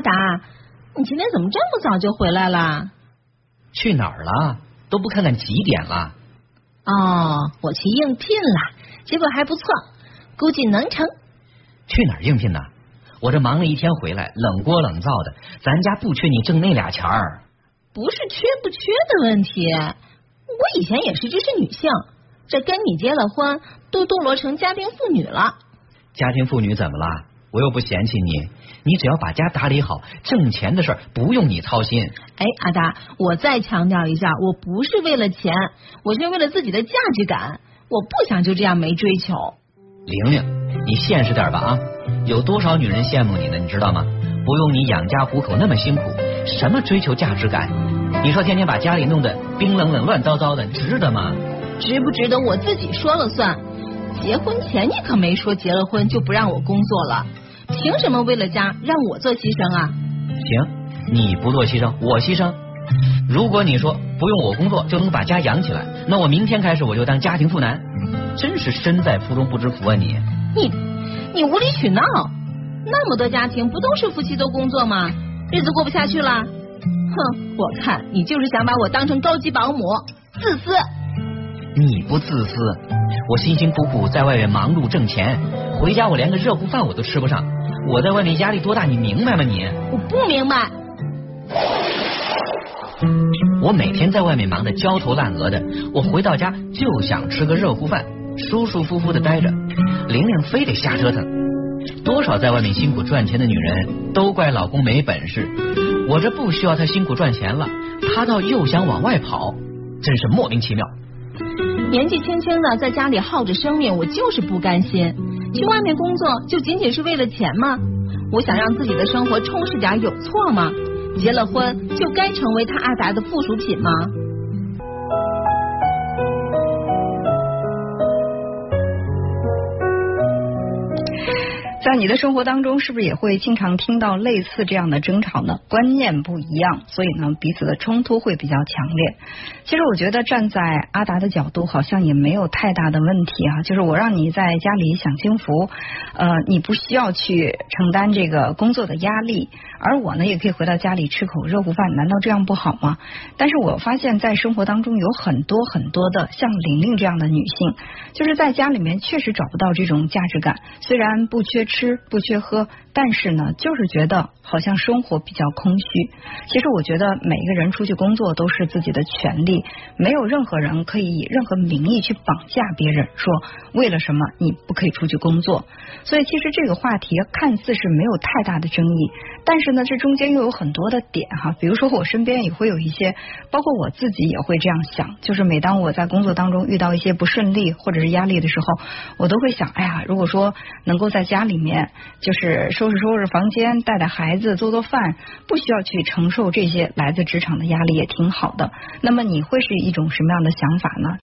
阿达，你今天怎么这么早就回来了？去哪儿了？都不看看几点了？哦，我去应聘了，结果还不错，估计能成。去哪儿应聘呢？我这忙了一天回来，冷锅冷灶的，咱家不缺你挣那俩钱儿。不是缺不缺的问题，我以前也是知识女性，这跟你结了婚，都堕落成家庭妇女了。家庭妇女怎么了？我又不嫌弃你，你只要把家打理好，挣钱的事儿不用你操心。哎，阿达，我再强调一下，我不是为了钱，我是为了自己的价值感，我不想就这样没追求。玲玲，你现实点吧啊！有多少女人羡慕你呢？你知道吗？不用你养家糊口那么辛苦，什么追求价值感？你说天天把家里弄得冰冷冷、乱糟糟的，值得吗？值不值得我自己说了算。结婚前你可没说结了婚就不让我工作了，凭什么为了家让我做牺牲啊？行，你不做牺牲，我牺牲。如果你说不用我工作就能把家养起来，那我明天开始我就当家庭妇男。真是身在福中不知福啊你！你你无理取闹，那么多家庭不都是夫妻都工作吗？日子过不下去了？哼，我看你就是想把我当成高级保姆，自私。你不自私，我辛辛苦苦在外面忙碌挣钱，回家我连个热乎饭我都吃不上。我在外面压力多大，你明白吗？你我不明白。我每天在外面忙得焦头烂额的，我回到家就想吃个热乎饭，舒舒服服的待着。玲玲非得瞎折腾，多少在外面辛苦赚钱的女人都怪老公没本事。我这不需要她辛苦赚钱了，她倒又想往外跑，真是莫名其妙。年纪轻轻的在家里耗着生命，我就是不甘心。去外面工作就仅仅是为了钱吗？我想让自己的生活充实点，有错吗？结了婚就该成为他阿达的附属品吗？在你的生活当中，是不是也会经常听到类似这样的争吵呢？观念不一样，所以呢，彼此的冲突会比较强烈。其实我觉得站在阿达的角度，好像也没有太大的问题啊。就是我让你在家里享清福，呃，你不需要去承担这个工作的压力，而我呢，也可以回到家里吃口热乎饭，难道这样不好吗？但是我发现，在生活当中有很多很多的像玲玲这样的女性，就是在家里面确实找不到这种价值感，虽然不缺。吃不缺喝，但是呢，就是觉得好像生活比较空虚。其实我觉得每一个人出去工作都是自己的权利，没有任何人可以以任何名义去绑架别人，说为了什么你不可以出去工作。所以其实这个话题看似是没有太大的争议，但是呢，这中间又有很多的点哈。比如说我身边也会有一些，包括我自己也会这样想，就是每当我在工作当中遇到一些不顺利或者是压力的时候，我都会想，哎呀，如果说能够在家里。面就是收拾收拾房间，带带孩子，做做饭，不需要去承受这些来自职场的压力，也挺好的。那么你会是一种什么样的想法呢？